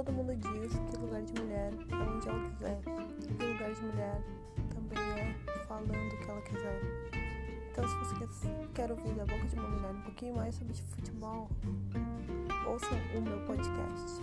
Todo mundo diz que lugar de mulher é onde ela quiser. E lugar de mulher também é falando o que ela quiser. Então, se você quer ouvir da boca de uma mulher um pouquinho mais sobre futebol, ouça o meu podcast.